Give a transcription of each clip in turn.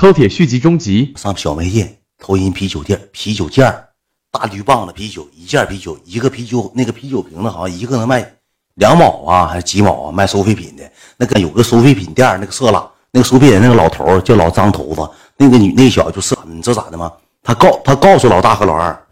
饕餮续集中集。上小卖店，投银啤酒店，啤酒件儿，大绿棒子啤酒，一件啤酒，一个啤酒，那个啤酒瓶子好像一个能卖两毛啊，还是几毛啊？卖收废品的。那个有个收废品店，那个色拉，那个收废品那个老头叫老张头子，那个女那个小就是你知道咋的吗？他告他告诉老大和老二，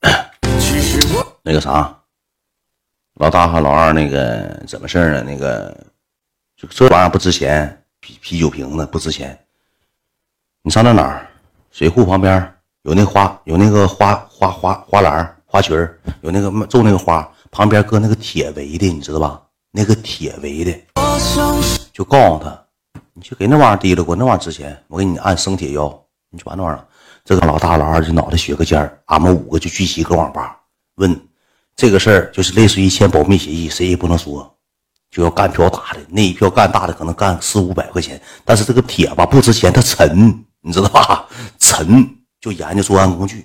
那个啥，老大和老二那个怎么事儿呢？那个就这玩意儿不值钱，啤啤酒瓶子不值钱。你上那哪儿？水库旁边有那花，有那个花花花花篮花裙有那个种那个花，旁边搁那个铁围的，你知道吧？那个铁围的，就告诉他，你去给那玩意儿提了过，那玩意儿值钱，我给你按生铁要，你去把那玩意儿。这个老大老二就脑袋血个尖儿，俺们五个就聚齐搁网吧问这个事儿，就是类似于签保密协议，谁也不能说，就要干票大的，那一票干大的可能干四五百块钱，但是这个铁吧不值钱，它沉，你知道吧？陈就研究作案工具，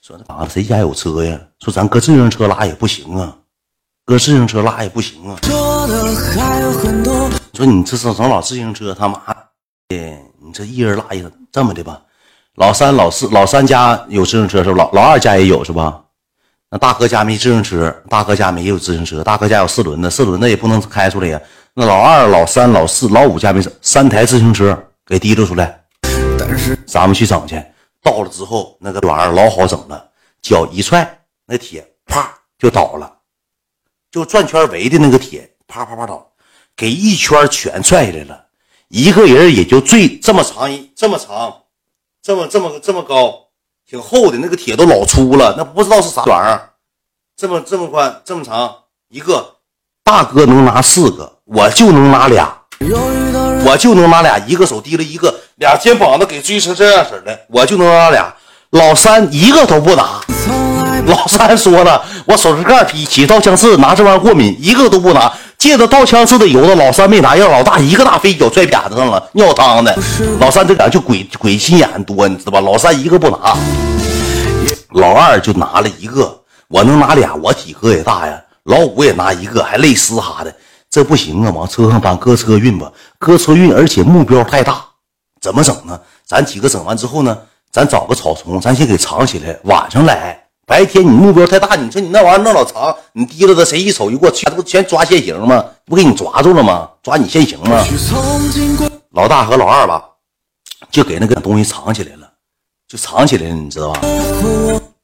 说那嘎子谁家有车呀？说咱搁自行车拉也不行啊，搁自行车拉也不行啊。说你这是整老自行车，他妈的，你这一人拉一个，这么的吧？老三、老四、老三家有自行车是吧？老老二家也有是吧？那大哥家没自行车，大哥家没有自行车，大哥家有四轮的，四轮的也不能开出来呀。那老二、老三、老四、老五家没三台自行车给提溜出来，咱们去整去。到了之后，那个玩意儿老好整了，脚一踹，那铁啪就倒了，就转圈围的那个铁啪啪啪倒，给一圈全踹下来了，一个人也就最这么长一这么长。这么这么这么高，挺厚的那个铁都老粗了，那不知道是啥玩意儿。这么这么宽，这么长，一个大哥能拿四个，我就能拿俩，我就能拿俩。一个手提了一个，俩肩膀子给追成这样式的，我就能拿俩。老三一个都不拿，老三说了，我手指盖劈起刀枪刺，拿这玩意儿过敏，一个都不拿。借着刀枪刺的油的老三没拿，让老大一个大飞脚拽扁子上了，尿汤的。老三这俩就鬼鬼心眼多，你知道吧？老三一个不拿，老二就拿了一个，我能拿俩，我体格也大呀。老五也拿一个，还累嘶哈的，这不行啊！往车上搬，搁车运吧，搁车运，而且目标太大，怎么整呢？咱几个整完之后呢，咱找个草丛，咱先给藏起来，晚上来。白天你目标太大，你说你那玩意儿弄老长，你提溜着谁一瞅一过，全都全抓现行吗？不给你抓住了吗？抓你现行吗？老大和老二吧，就给那个东西藏起来了，就藏起来了，你知道吧？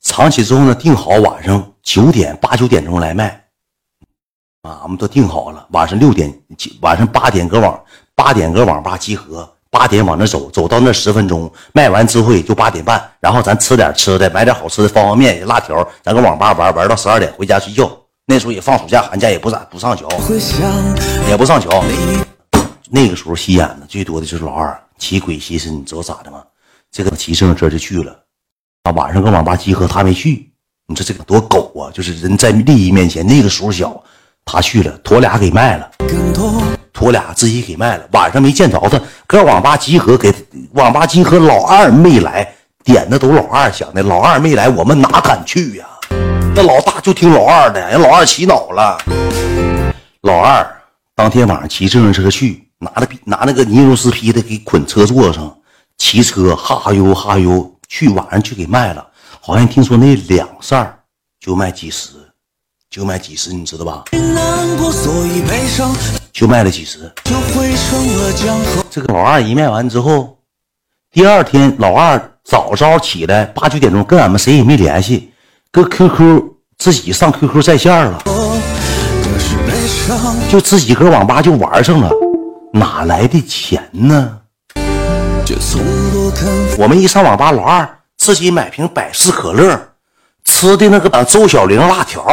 藏起之后呢，定好晚上九点八九点钟来卖，啊，俺们都定好了，晚上六点晚上八点搁网八点搁网吧集合。八点往那走，走到那十分钟，卖完之后也就八点半，然后咱吃点吃的，买点好吃的方便面、辣条，咱搁网吧玩玩到十二点，回家睡觉。那时候也放暑假寒假，也不咋不上学，也不上学。那个时候吸烟的最多的就是老二，骑鬼心思，你知道咋的吗？这个骑自行车就去了，啊，晚上搁网吧集合，他没去。你说这个多狗啊！就是人在利益面前，那个时候小，他去了，驮俩给卖了。驮俩自己给卖了，晚上没见着他，搁网吧集合，给网吧集合，老二没来，点的都老二想的，老二没来，我们哪敢去呀？那老大就听老二的，人老二洗脑了。老二当天晚上骑自行车去，拿着拿那个尼龙丝皮的给捆车座上，骑车哈悠哈悠去，晚上去给卖了，好像听说那两扇就卖几十，就卖几十，你知道吧？就卖了几十，这个老二一卖完之后，第二天老二早早起来八九点钟跟俺们谁也没联系，搁 QQ 自己上 QQ 在线了，就自己搁网吧就玩上了，哪来的钱呢？我们一上网吧，老二自己买瓶百事可乐，吃的那个周小玲辣条，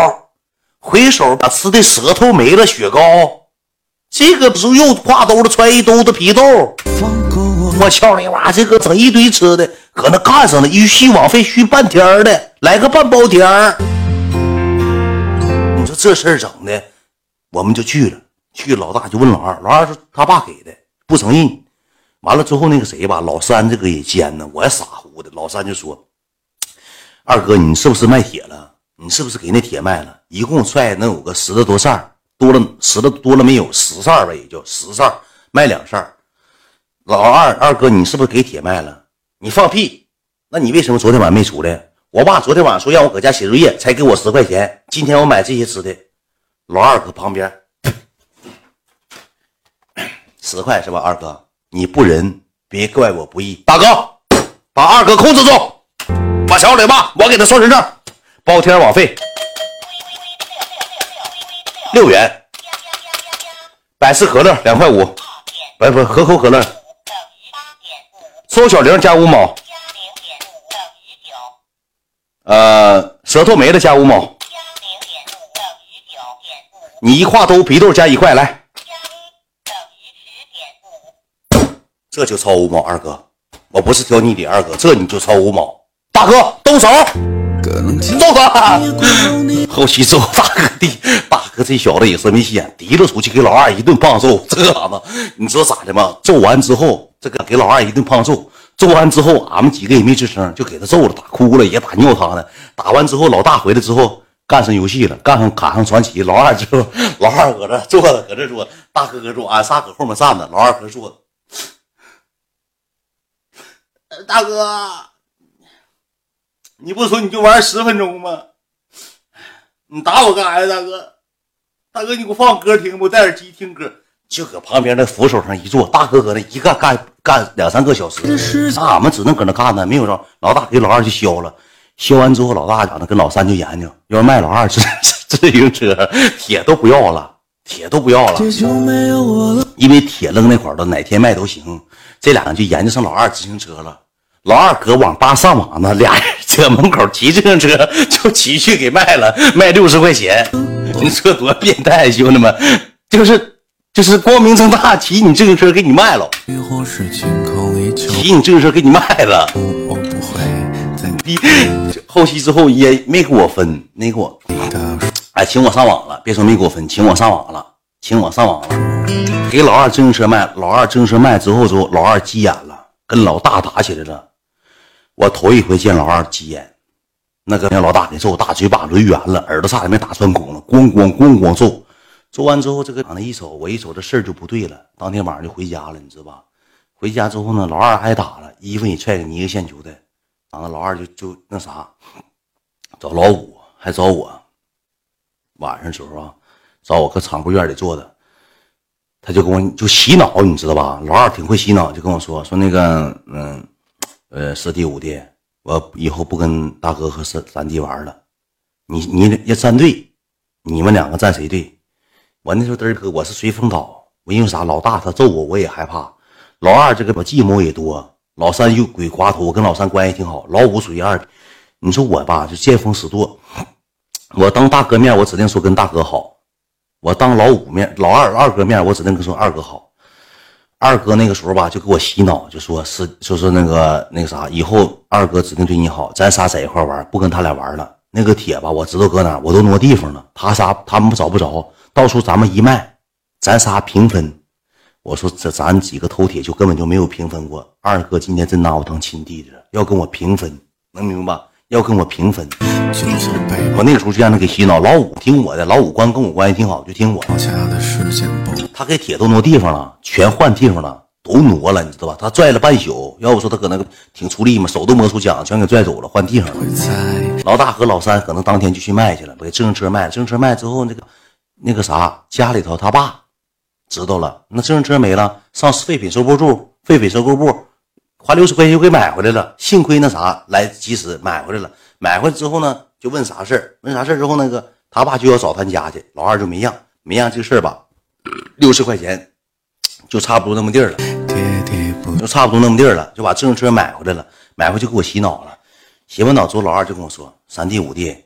回手把吃的舌头没了雪糕。这个不是又挎兜子揣一兜子皮豆，我操你妈！这个整一堆吃的，搁那干上了，一续网费续半天的，来个半包天你说这事儿整的，我们就去了。去老大就问老二，老二说他爸给的，不承认。完了之后那个谁吧，老三这个也奸呢，我也傻乎的。老三就说：“二哥，你是不是卖铁了？你是不是给那铁卖了？一共踹能有个十来多扇多了十的多了没有十扇吧，也就十扇卖两扇老二二哥，你是不是给铁卖了？你放屁！那你为什么昨天晚上没出来？我爸昨天晚上说让我搁家写作业，才给我十块钱。今天我买这些吃的，老二搁旁边，十块是吧？二哥，你不仁，别怪我不义。大哥，把二哥控制住，把小磊骂，我给他双身证，包天网费六元，百事可乐两块五，不不可口可乐。收小玲加五毛，呃，舌头没了加五毛，你一挎兜皮豆加一块来，这就超五毛，二哥，我不是挑你理，二哥，这你就超五毛，大哥动手，揍他！后期揍大哥的，大哥这小子也是没心眼，提溜出去给老二一顿胖揍，这啥子？你知道咋的吗？揍完之后。这个给老二一顿胖揍，揍完之后，俺们几个也没吱声，就给他揍了，打哭了，也打尿他的。打完之后，老大回来之后干上游戏了，干上卡上传奇。老二之后，老二搁这坐着，搁这坐，大哥搁坐，俺仨搁后面站着，老二搁这坐。大哥，你不说你就玩十分钟吗？你打我干啥呀，大哥？大哥，你给我放歌听不？戴耳机听歌。就搁旁边那扶手上一坐，大哥搁那一干干干两三个小时，那俺们只能搁那干呢，没有着。老大给老二就削了，削完之后，老大讲的跟老三就研究，要卖老二自自行车，铁都不要了，铁都不要了，因为铁扔那块了，哪天卖都行。这俩人就研究上老二自行车了。老二搁网吧上网呢，俩人搁门口骑自行车就骑去给卖了，卖六十块钱。你说多变态，兄弟们，就是。就是光明正大骑你自行车给你卖了，骑你自行车给你卖了。后期之后也没给我分，没给我，哎，请我上网了。别说没给我分，请我上网了，请我上网了。给老二自行车卖，老二自行车卖之后之后，老二急眼了，跟老大打起来了。我头一回见老二急眼，那个让老大给揍，大嘴巴抡圆了，耳朵差点没打穿孔了，咣咣咣咣揍。揍完之后，这个长得一瞅，我一瞅这事儿就不对了。当天晚上就回家了，你知道吧？回家之后呢，老二挨打了，衣服也踹个泥个线球的。完了，老二就就那啥，找老五，还找我。晚上时候啊，找我搁厂部院里坐着，他就跟我就洗脑，你知道吧？老二挺会洗脑，就跟我说说那个，嗯，呃，四弟五弟，我以后不跟大哥和三三弟玩了。你你要站队，你们两个站谁队？我那时候嘚儿哥，我是随风倒。我因为啥？老大他揍我，我也害怕。老二这个我计谋也多。老三又鬼滑头，我跟老三关系挺好。老五属于二，你说我吧，就见风使舵。我当大哥面，我指定说跟大哥好；我当老五面，老二二哥面，我指定跟说二哥好。二哥那个时候吧，就给我洗脑，就说是，就说那个那个啥，以后二哥指定对你好，咱仨在一块玩，不跟他俩玩了。那个铁吧，我知道搁哪，我都挪地方了，他仨他们找不着。到时候咱们一卖，咱仨平分。我说这咱几个头铁就根本就没有平分过。二哥今天真拿我当亲弟弟了，要跟我平分，能明白？要跟我平分。我那个时候就让他给洗脑。老五听我的，老五关跟我关系挺好，就听我。他给铁都挪地方了，全换地方了，都挪了，你知道吧？他拽了半宿，要不说他搁那个挺出力嘛，手都磨出茧，全给拽走了，换地方了。老大和老三可能当天就去卖去了，把自行车卖了。自行车卖之后，那个。那个啥，家里头他爸知道了，那自行车没了，上废品收购处，废品收购部花六十块钱就给买回来了。幸亏那啥来及时买回来了。买回来之后呢，就问啥事儿？问啥事儿之后，那个他爸就要找他家去，老二就没让，没让这事儿吧，六十块钱就差不多那么地儿了，就差不多那么地儿了，就把自行车买回来了。买回去给我洗脑了，洗完脑之后，老二就跟我说：“三弟五弟。”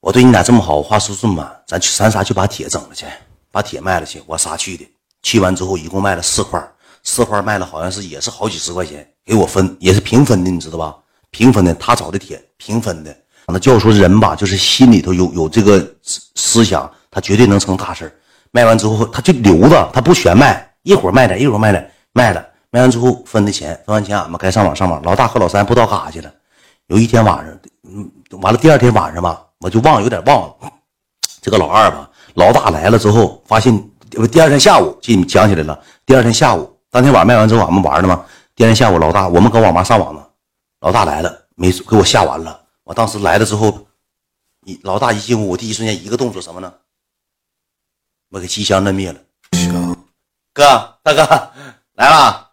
我对你俩这么好，我话说这么满，咱去咱仨去把铁整了去，把铁卖了去。我仨去的，去完之后一共卖了四块，四块卖了好像是也是好几十块钱，给我分也是平分的，你知道吧？平分的，他找的铁平分的。那叫说人吧，就是心里头有有这个思想，他绝对能成大事卖完之后他就留着，他不全卖，一会儿卖点，一会儿卖点，卖了卖完之后分的钱，分完钱俺们该上网上网。老大和老三不知道干啥去了。有一天晚上，嗯，完了第二天晚上吧。我就忘，有点忘了。这个老二吧，老大来了之后，发现第二天下午，记想起来了。第二天下午，当天晚上卖完之后，俺们玩了嘛。第二天下午，老大我们搁网吧上网呢，老大来了，没给我吓完了。我当时来了之后，一老大一进屋，我第一瞬间一个动作什么呢？我给机箱摁灭了。哥，大哥来了，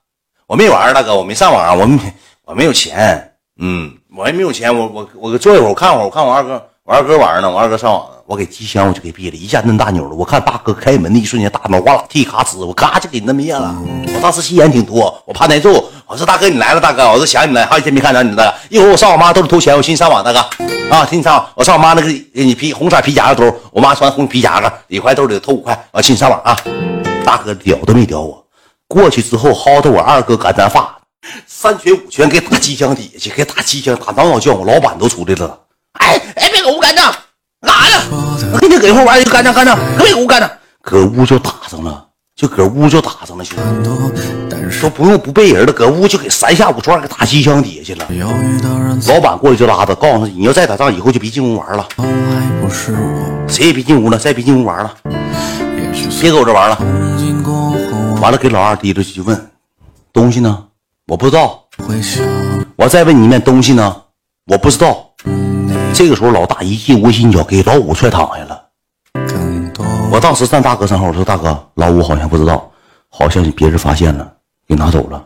我没玩，大哥我没上网，我没我没有钱，嗯，我也没有钱，我我我坐一会儿，我看会儿，我看我二哥，我二哥玩呢，我二哥上网呢，我给机箱我就给闭了，一下摁大钮了。我看大哥开门的一瞬间，大脑瓜子踢咔哧，我咔就给摁灭了。我当时心眼挺多，我怕难受。我说大哥你来了，大哥，我说想你了，好几天没看着你了。一会儿我上我妈兜里偷钱，我寻思上网，大哥啊，听你上网，我上我妈那个你皮红色皮夹克兜，我妈穿红皮夹克，里块兜里偷五块，我寻思上网啊。大哥屌都没屌我，过去之后薅着我二哥干毡发，三拳五拳给打机箱底下去，给打机箱打挠挠叫，我老板都出来了。哎哎，别搁屋干仗，干啥呢？我给你搁一会玩就，干仗干仗，可别搁屋干仗，搁屋就打上了，就搁屋就打上了，兄弟，都不用不背人了，搁屋就给三下五除二给打机箱底下去了。老板过来就拉他，告诉他你要再打仗，以后就别进屋玩了。谁也别进屋了，再别进屋玩了，别搁我这玩了。完了，给老二提溜去问东西呢？我不知道。我再问你一遍，东西呢？我不知道。这个时候，老大一进屋，心脚给老五踹躺下了。我当时站大哥身后，我说：“大哥，老五好像不知道，好像别人发现了，给拿走了。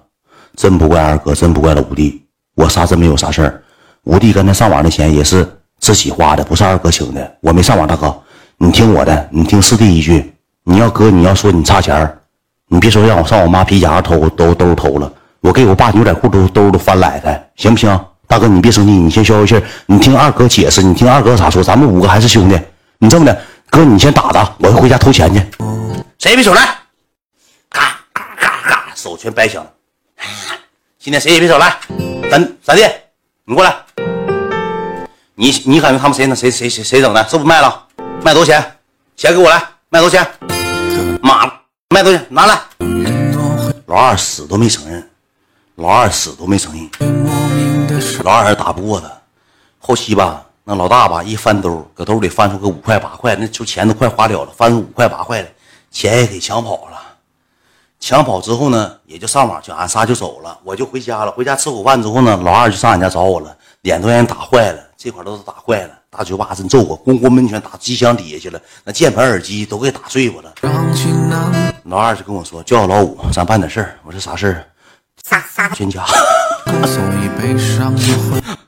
真不怪二哥，真不怪老五弟，我啥真没有啥事儿。五弟刚才上网的钱也是自己花的，不是二哥请的。我没上网，大哥，你听我的，你听四弟一句，你要哥，你要说你差钱儿。”你别说让我上我妈皮夹偷都都偷了，我给我爸牛仔裤都兜都翻来的，行不行？大哥你别生气，你先消消气你听二哥解释，你听二哥咋说？咱们五个还是兄弟，你这么的，哥你先打他，我回家偷钱去。谁也别手来，咔咔咔咔，手全掰响了。今天谁也别手来，闪闪电，你过来。你你感觉他们谁呢？谁谁谁谁整的？是不是卖了？卖多少钱？钱给我来，卖多少钱？妈！卖东西拿来，老二死都没承认，老二死都没承认，老二还打不过他。后期吧，那老大吧一翻兜，搁兜里翻出个五块八块，那就钱都快花了了，翻出五块八块的，钱也给抢跑了。抢跑之后呢，也就上网，去俺仨就走了，我就回家了。回家吃口饭之后呢，老二就上俺家找我了，脸都让人打坏了，这块都是打坏了。大嘴巴真揍我，咣咣闷拳打机箱底下去了，那键盘耳机都给打碎我了。老二就跟我说叫老五，咱办点事儿。我说啥事儿？杀杀全家。